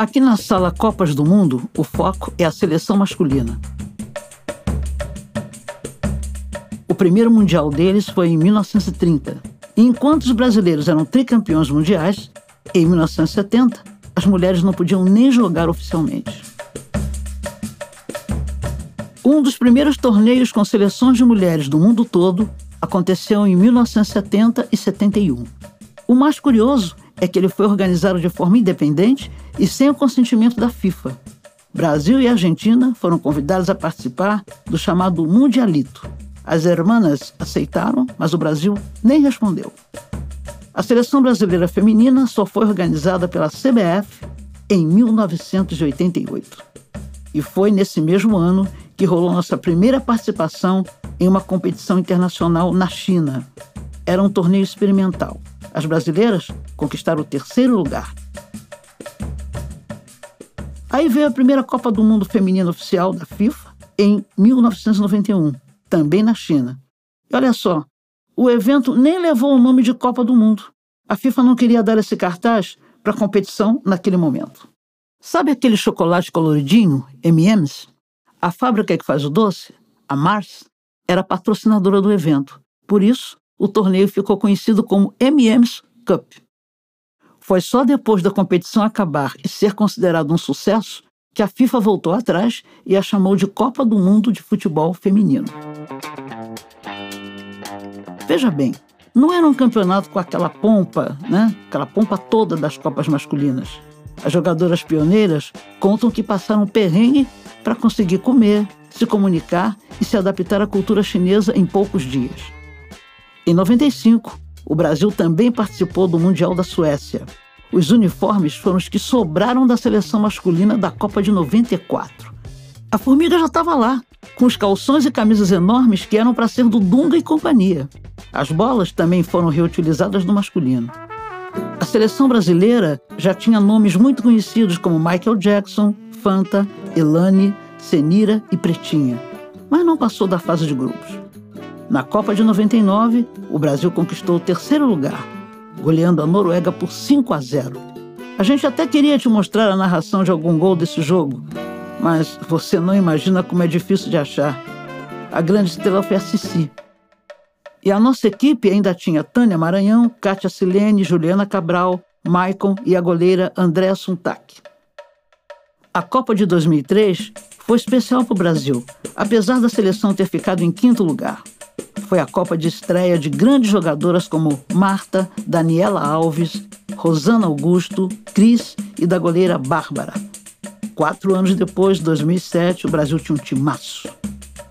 Aqui na sala Copas do Mundo, o foco é a seleção masculina. O primeiro mundial deles foi em 1930. E enquanto os brasileiros eram tricampeões mundiais, em 1970, as mulheres não podiam nem jogar oficialmente. Um dos primeiros torneios com seleções de mulheres do mundo todo aconteceu em 1970 e 71. O mais curioso é que ele foi organizado de forma independente e sem o consentimento da FIFA. Brasil e Argentina foram convidados a participar do chamado Mundialito. As hermanas aceitaram, mas o Brasil nem respondeu. A seleção brasileira feminina só foi organizada pela CBF em 1988. E foi nesse mesmo ano que rolou nossa primeira participação em uma competição internacional na China. Era um torneio experimental. As brasileiras conquistaram o terceiro lugar. Aí veio a primeira Copa do Mundo Feminina Oficial da FIFA em 1991, também na China. E olha só, o evento nem levou o nome de Copa do Mundo. A FIFA não queria dar esse cartaz para a competição naquele momento. Sabe aquele chocolate coloridinho, M&M's? A fábrica que faz o doce, a Mars, era patrocinadora do evento. Por isso, o torneio ficou conhecido como M&M's Cup. Foi só depois da competição acabar e ser considerado um sucesso que a FIFA voltou atrás e a chamou de Copa do Mundo de Futebol Feminino. Veja bem, não era um campeonato com aquela pompa, né? Aquela pompa toda das Copas masculinas. As jogadoras pioneiras contam que passaram perrengue para conseguir comer, se comunicar e se adaptar à cultura chinesa em poucos dias. Em 95, o Brasil também participou do Mundial da Suécia. Os uniformes foram os que sobraram da seleção masculina da Copa de 94. A Formiga já estava lá, com os calções e camisas enormes que eram para ser do Dunga e companhia. As bolas também foram reutilizadas no masculino. A seleção brasileira já tinha nomes muito conhecidos como Michael Jackson, Fanta, Elane, Senira e Pretinha, mas não passou da fase de grupos. Na Copa de 99, o Brasil conquistou o terceiro lugar, goleando a Noruega por 5 a 0. A gente até queria te mostrar a narração de algum gol desse jogo, mas você não imagina como é difícil de achar. A grande estrela foi a Cici. E a nossa equipe ainda tinha Tânia Maranhão, Kátia Silene, Juliana Cabral, Maicon e a goleira Andréa Suntac. A Copa de 2003 foi especial para o Brasil, apesar da seleção ter ficado em quinto lugar foi a Copa de estreia de grandes jogadoras como Marta, Daniela Alves, Rosana Augusto, Cris e da goleira Bárbara. Quatro anos depois, 2007, o Brasil tinha um timaço.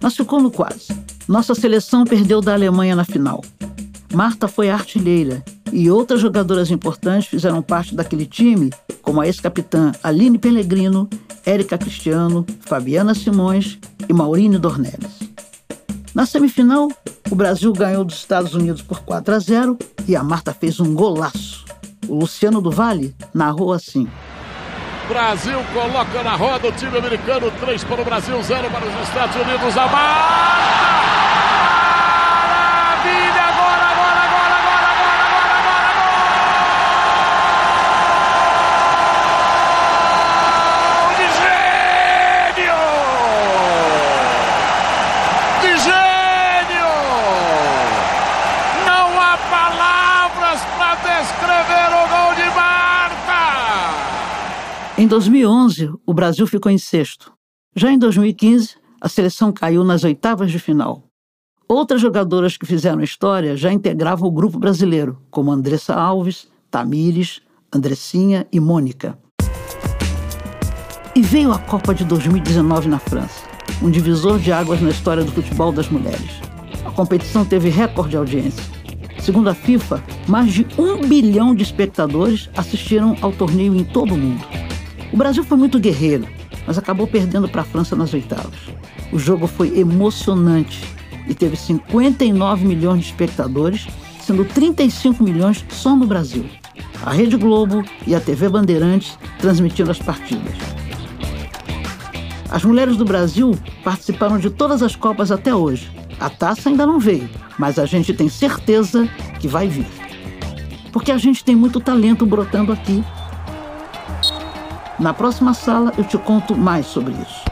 Mas ficou no quase. Nossa seleção perdeu da Alemanha na final. Marta foi artilheira e outras jogadoras importantes fizeram parte daquele time, como a ex-capitã Aline Pellegrino, Érica Cristiano, Fabiana Simões e Maurine Dornelles. Na semifinal, o Brasil ganhou dos Estados Unidos por 4 a 0 e a Marta fez um golaço. O Luciano do Vale narrou assim. Brasil coloca na roda o time americano, 3 para o Brasil, 0 para os Estados Unidos. A Marta! Em 2011, o Brasil ficou em sexto. Já em 2015, a seleção caiu nas oitavas de final. Outras jogadoras que fizeram história já integravam o grupo brasileiro, como Andressa Alves, Tamires, Andressinha e Mônica. E veio a Copa de 2019 na França, um divisor de águas na história do futebol das mulheres. A competição teve recorde de audiência. Segundo a FIFA, mais de um bilhão de espectadores assistiram ao torneio em todo o mundo. O Brasil foi muito guerreiro, mas acabou perdendo para a França nas oitavas. O jogo foi emocionante e teve 59 milhões de espectadores, sendo 35 milhões só no Brasil. A Rede Globo e a TV Bandeirantes transmitindo as partidas. As mulheres do Brasil participaram de todas as Copas até hoje. A taça ainda não veio, mas a gente tem certeza que vai vir. Porque a gente tem muito talento brotando aqui Na próxima sala eu te conto mais sobre isso.